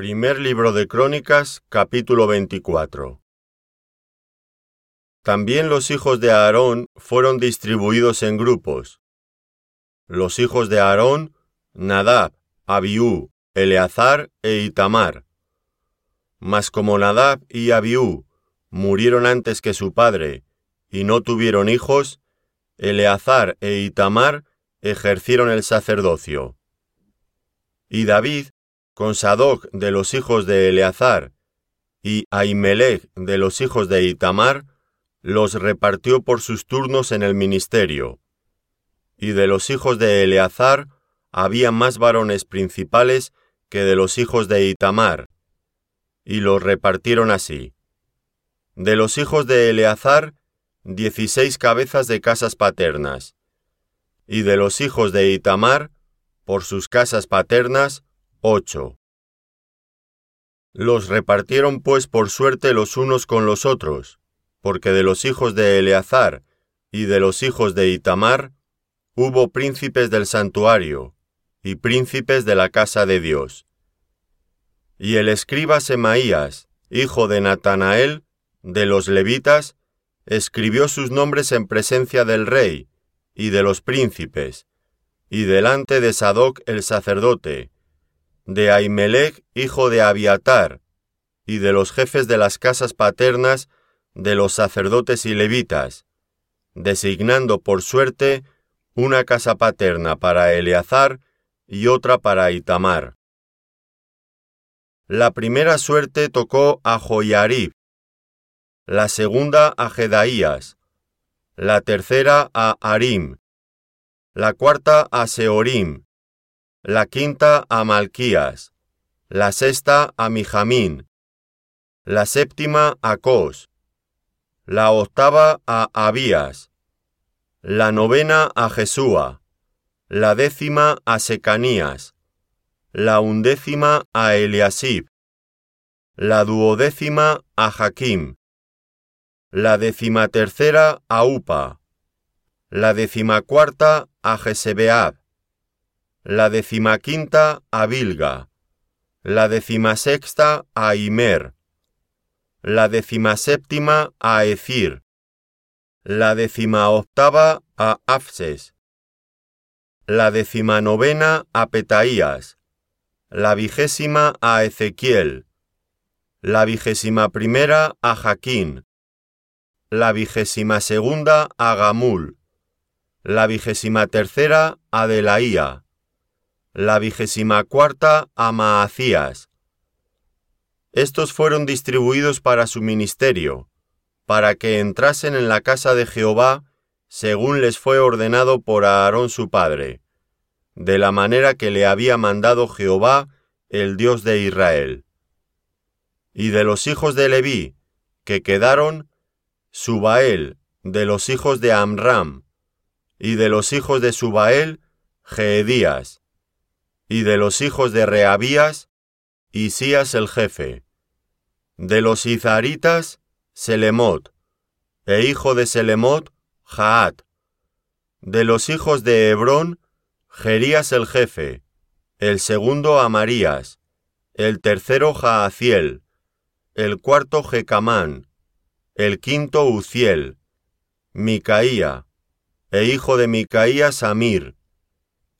Primer libro de Crónicas, capítulo 24. También los hijos de Aarón fueron distribuidos en grupos. Los hijos de Aarón, Nadab, Abiú, Eleazar e Itamar. Mas como Nadab y Abiú murieron antes que su padre y no tuvieron hijos, Eleazar e Itamar ejercieron el sacerdocio. Y David con Sadoc de los hijos de Eleazar y Ahimelech de los hijos de Itamar, los repartió por sus turnos en el ministerio. Y de los hijos de Eleazar había más varones principales que de los hijos de Itamar, y los repartieron así. De los hijos de Eleazar, dieciséis cabezas de casas paternas, y de los hijos de Itamar, por sus casas paternas, ocho. Los repartieron pues por suerte los unos con los otros, porque de los hijos de Eleazar y de los hijos de Itamar hubo príncipes del santuario y príncipes de la casa de Dios. Y el escriba Semaías, hijo de Natanael, de los levitas, escribió sus nombres en presencia del rey y de los príncipes, y delante de Sadoc el sacerdote, de Ahimelech, hijo de Abiatar, y de los jefes de las casas paternas de los sacerdotes y levitas, designando por suerte una casa paterna para Eleazar y otra para Itamar. La primera suerte tocó a Joyarib, la segunda a Jedaías, la tercera a Arim, la cuarta a Seorim, la quinta a Malquías, la sexta a Mijamín, la séptima a Cos, la octava a Abías, la novena a Jesúa, la décima a Secanías, la undécima a Eliasib, la duodécima a Jaquim, la decimatercera a Upa, la decimacuarta a Jesebeab, la decimaquinta a Bilga, la decimasexta a Imer, la decimaséptima a Ecir, la decimaoctava a Afses, la decimanovena a Petaías, la vigésima a Ezequiel, la vigésima primera a Jaquín, la vigésima segunda a Gamul, la vigésima tercera a Delaía, la vigésima cuarta a Maacías. Estos fueron distribuidos para su ministerio, para que entrasen en la casa de Jehová según les fue ordenado por Aarón su padre, de la manera que le había mandado Jehová, el Dios de Israel. Y de los hijos de Leví, que quedaron, Subael, de los hijos de Amram, y de los hijos de Subael, Geedías, y de los hijos de Reabías, Isías el jefe, de los Izaritas, Selemot, e hijo de Selemot, Jaat, de los hijos de Hebrón, Jerías el jefe, el segundo Amarías, el tercero Jaaciel, el cuarto Jecamán, el quinto Uciel, Micaía, e hijo de Micaía Samir,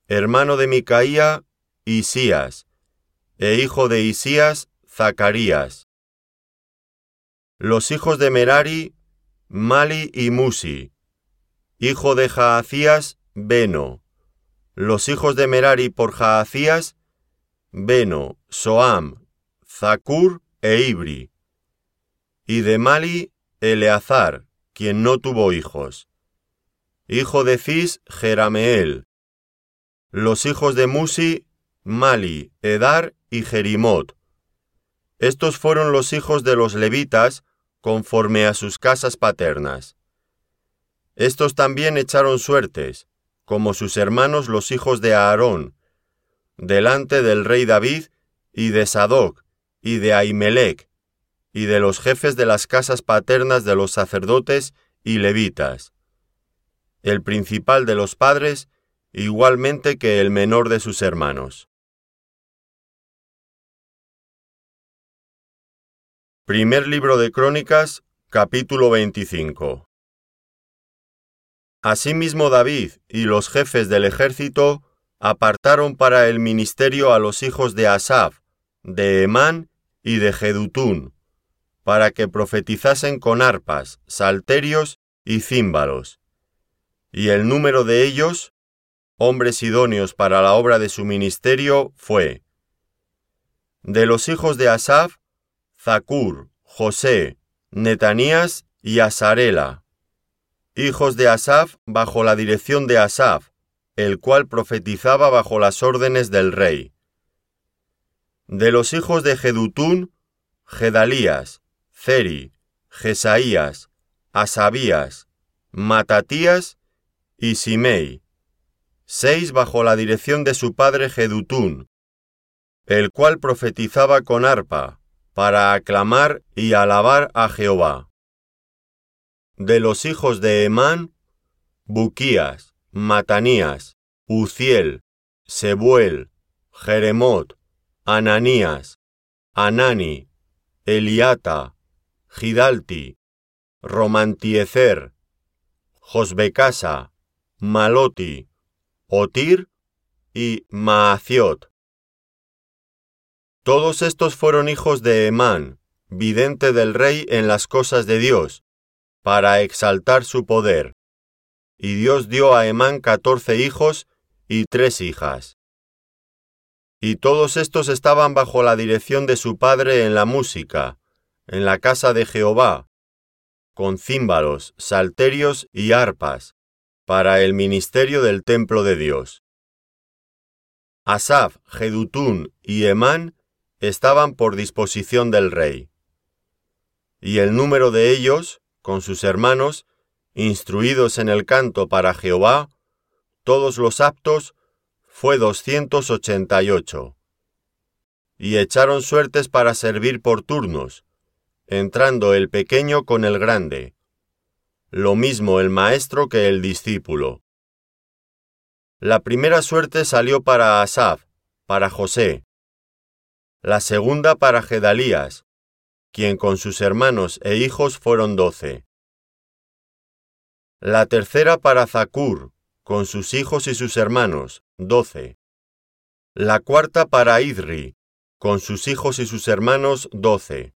hermano de Micaía Isías, e hijo de Isías, Zacarías. Los hijos de Merari, Mali y Musi. Hijo de Jaacías, Beno. Los hijos de Merari por Jaacías, Beno, Soam, Zacur e Ibri. Y de Mali, Eleazar, quien no tuvo hijos. Hijo de Cis, Jerameel. Los hijos de Musi, Mali, Edar y Jerimot. Estos fueron los hijos de los levitas conforme a sus casas paternas. Estos también echaron suertes, como sus hermanos los hijos de Aarón, delante del rey David y de Sadoc y de Ahimelech, y de los jefes de las casas paternas de los sacerdotes y levitas. El principal de los padres, igualmente que el menor de sus hermanos. Primer libro de Crónicas, capítulo 25. Asimismo David y los jefes del ejército apartaron para el ministerio a los hijos de Asaf, de Emán y de Jedutún, para que profetizasen con arpas, salterios y címbalos. Y el número de ellos, hombres idóneos para la obra de su ministerio, fue de los hijos de Asaf, Zacur, José, Netanías y Asarela, hijos de Asaf bajo la dirección de Asaf, el cual profetizaba bajo las órdenes del rey. De los hijos de Jedutún, Gedalías, Ceri, Jesaías, Asabías, Matatías y Simei, seis bajo la dirección de su padre Jedutún, el cual profetizaba con arpa, para aclamar y alabar a Jehová. De los hijos de Emán, Buquías, Matanías, Uziel, Sebuel, Jeremot, Ananías, Anani, Eliata, Gidalti, Romantiecer, Josbecasa, Maloti, Otir y Maaciot. Todos estos fueron hijos de Emán, vidente del rey en las cosas de Dios, para exaltar su poder. Y Dios dio a Emán catorce hijos y tres hijas. Y todos estos estaban bajo la dirección de su padre en la música, en la casa de Jehová, con címbalos, salterios y arpas, para el ministerio del templo de Dios. Asaf, Jedutún y Emán estaban por disposición del rey. Y el número de ellos, con sus hermanos, instruidos en el canto para Jehová, todos los aptos, fue doscientos ochenta y ocho. Y echaron suertes para servir por turnos, entrando el pequeño con el grande, lo mismo el maestro que el discípulo. La primera suerte salió para Asaf, para José, la segunda para Gedalías, quien con sus hermanos e hijos fueron doce. La tercera para Zacur, con sus hijos y sus hermanos, doce. La cuarta para Idri, con sus hijos y sus hermanos, doce.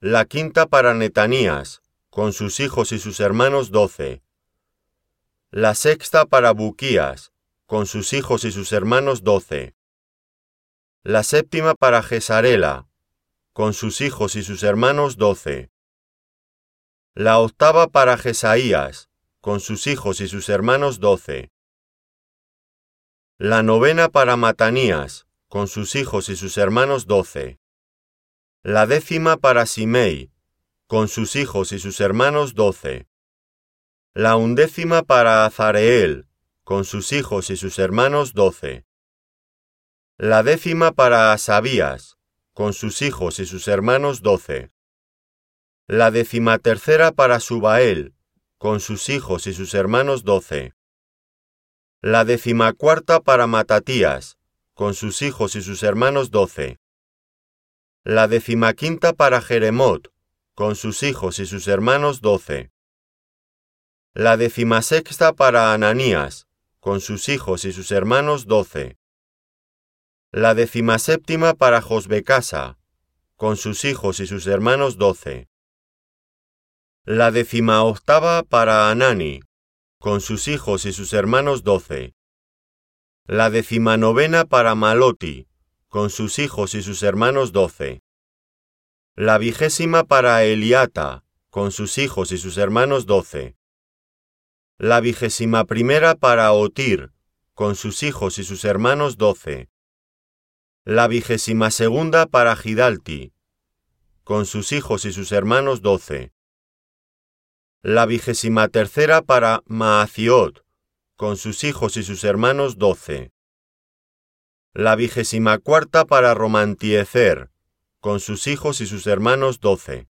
La quinta para Netanías, con sus hijos y sus hermanos, doce. La sexta para Buquías, con sus hijos y sus hermanos, doce la séptima para Gesarela, con sus hijos y sus hermanos doce. La octava para Jesaías, con sus hijos y sus hermanos doce. La novena para Matanías, con sus hijos y sus hermanos doce. La décima para Simei, con sus hijos y sus hermanos doce. La undécima para Azareel, con sus hijos y sus hermanos doce la décima para Asabías, con sus hijos y sus hermanos doce. La tercera para Subael, con sus hijos y sus hermanos doce. La cuarta para Matatías, con sus hijos y sus hermanos doce. La quinta para Jeremot, con sus hijos y sus hermanos doce. La sexta para Ananías, con sus hijos y sus hermanos doce la decimaséptima para Josbecasa, con sus hijos y sus hermanos doce. La décima octava para Anani, con sus hijos y sus hermanos doce. La décima novena para Maloti, con sus hijos y sus hermanos doce. La vigésima para Eliata, con sus hijos y sus hermanos doce. La vigésima primera para Otir, con sus hijos y sus hermanos doce la vigésima segunda para Gidalti, con sus hijos y sus hermanos doce. La vigésima tercera para Maaciot, con sus hijos y sus hermanos doce. La vigésima cuarta para Romantiecer, con sus hijos y sus hermanos doce.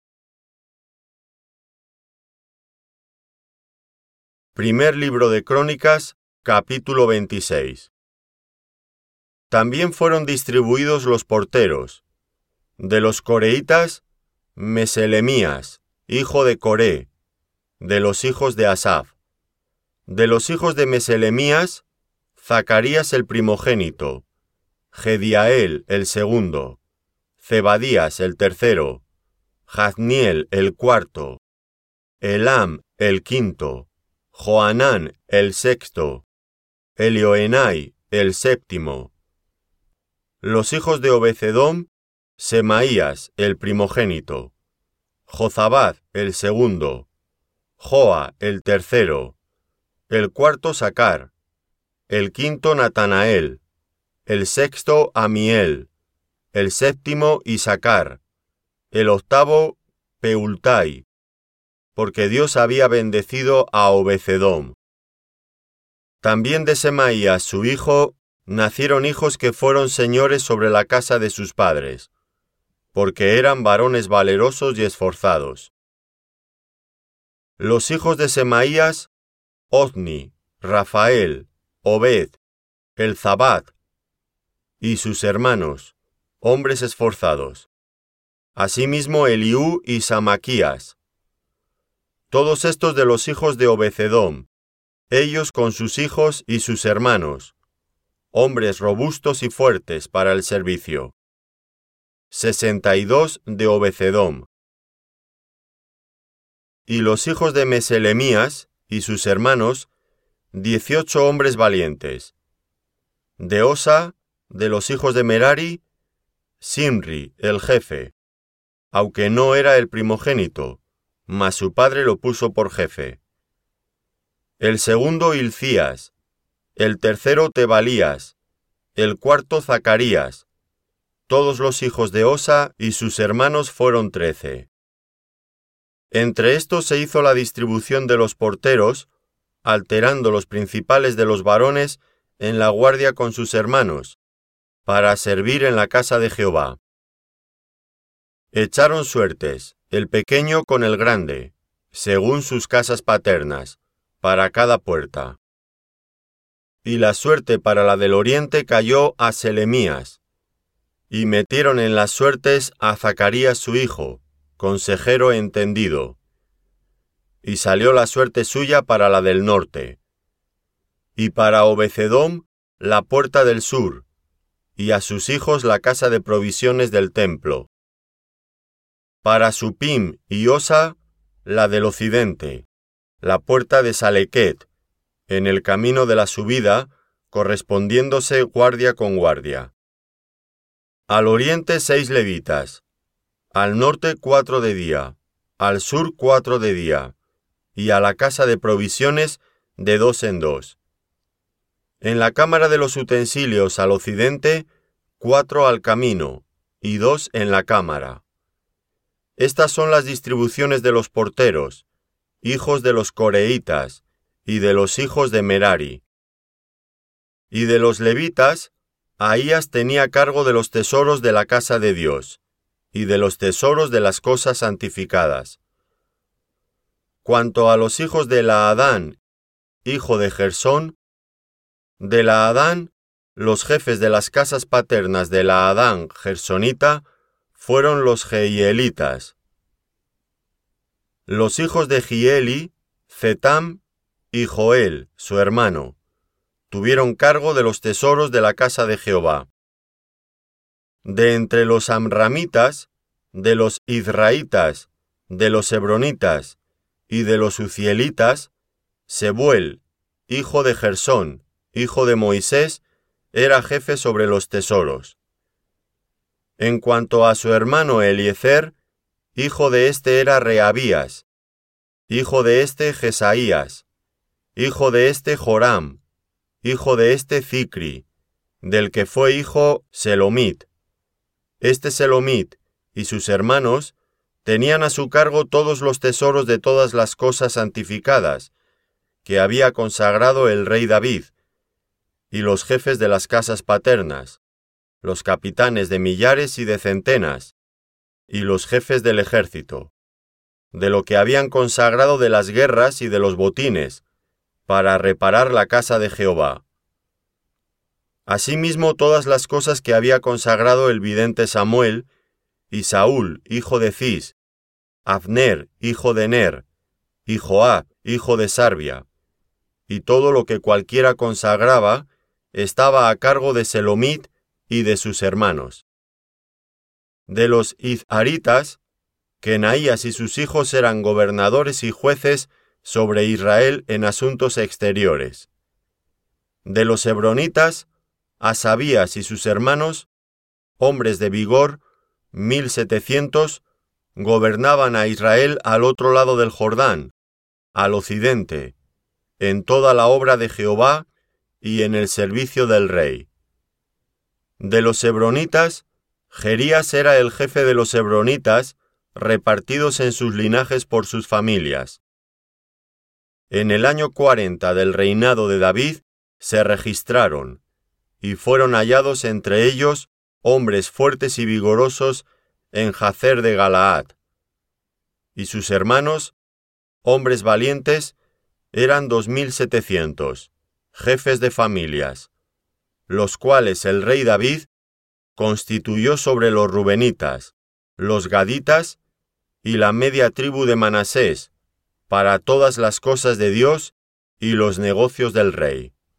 Primer libro de Crónicas, capítulo 26. También fueron distribuidos los porteros. De los coreitas, Meselemías, hijo de Coré, de los hijos de Asaf. De los hijos de Meselemías, Zacarías el primogénito, Gediael el segundo, Zebadías el tercero, Jazniel el cuarto, Elam el quinto, Joanán el sexto, Elioenai el séptimo. Los hijos de Obecedom, Semaías el primogénito, Jozabad el segundo, Joa el tercero, el cuarto Sacar, el quinto Natanael, el sexto Amiel, el séptimo Isacar, el octavo Peultai, porque Dios había bendecido a Obecedom. También de Semaías su hijo nacieron hijos que fueron señores sobre la casa de sus padres, porque eran varones valerosos y esforzados. Los hijos de Semaías, Ozni, Rafael, Obed, Elzabad, y sus hermanos, hombres esforzados. Asimismo Eliú y Samaquías. Todos estos de los hijos de Obecedom, ellos con sus hijos y sus hermanos, hombres robustos y fuertes para el servicio. 62 de Obecedom. Y los hijos de Meselemías y sus hermanos, dieciocho hombres valientes. De Osa, de los hijos de Merari, Simri, el jefe, aunque no era el primogénito, mas su padre lo puso por jefe. El segundo Ilcías, el tercero Tebalías, el cuarto Zacarías, todos los hijos de Osa y sus hermanos fueron trece. Entre estos se hizo la distribución de los porteros, alterando los principales de los varones en la guardia con sus hermanos, para servir en la casa de Jehová. Echaron suertes, el pequeño con el grande, según sus casas paternas, para cada puerta. Y la suerte para la del oriente cayó a Selemías, y metieron en las suertes a Zacarías su hijo, consejero entendido. Y salió la suerte suya para la del norte. Y para Obecedom la puerta del sur, y a sus hijos la casa de provisiones del templo. Para Supim y Osa la del occidente, la puerta de Salequet, en el camino de la subida, correspondiéndose guardia con guardia. Al oriente seis levitas, al norte cuatro de día, al sur cuatro de día, y a la casa de provisiones de dos en dos. En la cámara de los utensilios al occidente, cuatro al camino, y dos en la cámara. Estas son las distribuciones de los porteros, hijos de los coreitas, y de los hijos de Merari. Y de los levitas, Ahías tenía cargo de los tesoros de la casa de Dios, y de los tesoros de las cosas santificadas. Cuanto a los hijos de la Adán, hijo de Gersón, de la Adán, los jefes de las casas paternas de la Adán gersonita fueron los Geielitas. Los hijos de Gieli, Zetam y Joel, su hermano tuvieron cargo de los tesoros de la casa de Jehová. De entre los amramitas, de los israelitas, de los hebronitas y de los uzielitas, Sebuel, hijo de Gersón, hijo de Moisés, era jefe sobre los tesoros. En cuanto a su hermano Eliezer, hijo de éste era Reabías, hijo de éste Jesaías, hijo de éste Joram, hijo de este Zicri, del que fue hijo Selomit. Este Selomit y sus hermanos tenían a su cargo todos los tesoros de todas las cosas santificadas, que había consagrado el rey David, y los jefes de las casas paternas, los capitanes de millares y de centenas, y los jefes del ejército, de lo que habían consagrado de las guerras y de los botines, para reparar la casa de Jehová. Asimismo todas las cosas que había consagrado el vidente Samuel, y Saúl, hijo de Cis, Abner, hijo de Ner, y Joab, hijo de Sarbia, y todo lo que cualquiera consagraba estaba a cargo de Selomit y de sus hermanos. De los Izharitas, Kenaías y sus hijos eran gobernadores y jueces sobre Israel en asuntos exteriores. De los hebronitas, Asabías y sus hermanos, hombres de vigor, mil setecientos, gobernaban a Israel al otro lado del Jordán, al occidente, en toda la obra de Jehová y en el servicio del rey. De los hebronitas, Jerías era el jefe de los hebronitas, repartidos en sus linajes por sus familias. En el año 40 del reinado de David se registraron, y fueron hallados entre ellos hombres fuertes y vigorosos en Jacer de Galaad. Y sus hermanos, hombres valientes, eran dos mil setecientos, jefes de familias, los cuales el rey David constituyó sobre los rubenitas, los gaditas y la media tribu de Manasés, para todas las cosas de Dios y los negocios del rey.